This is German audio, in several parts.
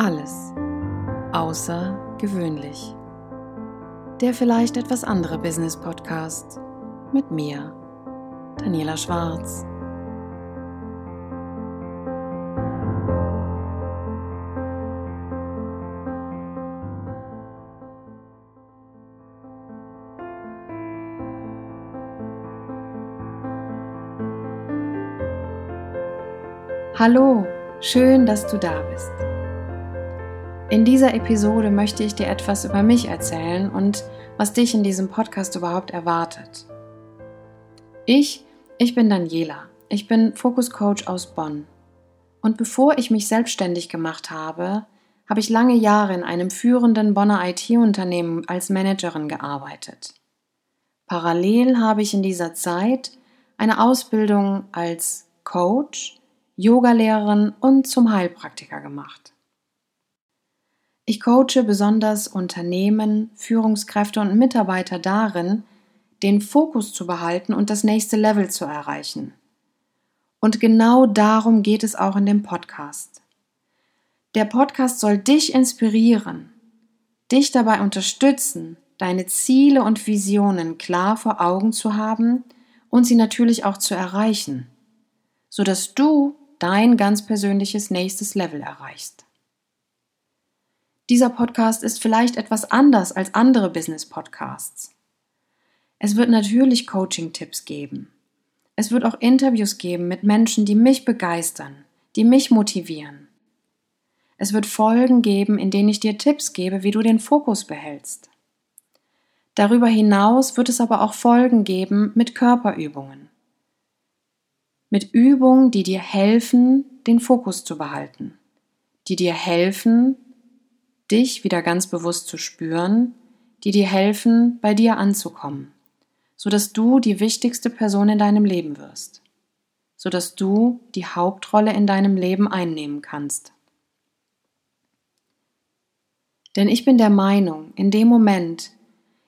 alles außergewöhnlich. Der vielleicht etwas andere Business Podcast mit mir, Daniela Schwarz. Hallo, schön, dass du da bist. In dieser Episode möchte ich dir etwas über mich erzählen und was dich in diesem Podcast überhaupt erwartet. Ich, ich bin Daniela. Ich bin Focus Coach aus Bonn. Und bevor ich mich selbstständig gemacht habe, habe ich lange Jahre in einem führenden Bonner IT-Unternehmen als Managerin gearbeitet. Parallel habe ich in dieser Zeit eine Ausbildung als Coach, Yogalehrerin und zum Heilpraktiker gemacht. Ich coache besonders Unternehmen, Führungskräfte und Mitarbeiter darin, den Fokus zu behalten und das nächste Level zu erreichen. Und genau darum geht es auch in dem Podcast. Der Podcast soll dich inspirieren, dich dabei unterstützen, deine Ziele und Visionen klar vor Augen zu haben und sie natürlich auch zu erreichen, sodass du dein ganz persönliches nächstes Level erreichst. Dieser Podcast ist vielleicht etwas anders als andere Business-Podcasts. Es wird natürlich Coaching-Tipps geben. Es wird auch Interviews geben mit Menschen, die mich begeistern, die mich motivieren. Es wird Folgen geben, in denen ich dir Tipps gebe, wie du den Fokus behältst. Darüber hinaus wird es aber auch Folgen geben mit Körperübungen mit Übungen, die dir helfen, den Fokus zu behalten, die dir helfen, dich wieder ganz bewusst zu spüren, die dir helfen, bei dir anzukommen, sodass du die wichtigste Person in deinem Leben wirst, sodass du die Hauptrolle in deinem Leben einnehmen kannst. Denn ich bin der Meinung, in dem Moment,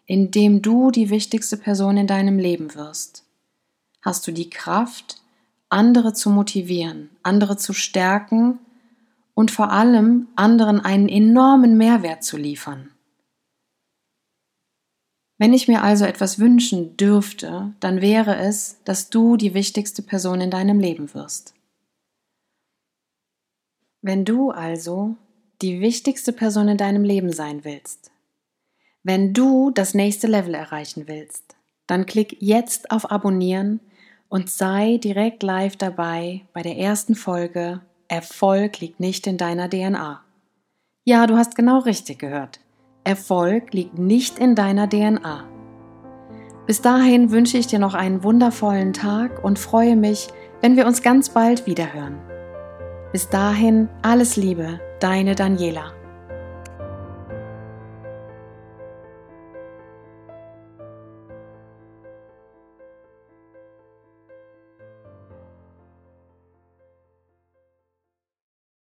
in dem du die wichtigste Person in deinem Leben wirst, hast du die Kraft, andere zu motivieren, andere zu stärken und vor allem anderen einen enormen Mehrwert zu liefern. Wenn ich mir also etwas wünschen dürfte, dann wäre es, dass du die wichtigste Person in deinem Leben wirst. Wenn du also die wichtigste Person in deinem Leben sein willst, wenn du das nächste Level erreichen willst, dann klick jetzt auf Abonnieren und sei direkt live dabei bei der ersten Folge Erfolg liegt nicht in deiner DNA. Ja, du hast genau richtig gehört. Erfolg liegt nicht in deiner DNA. Bis dahin wünsche ich dir noch einen wundervollen Tag und freue mich, wenn wir uns ganz bald wiederhören. Bis dahin alles Liebe, deine Daniela.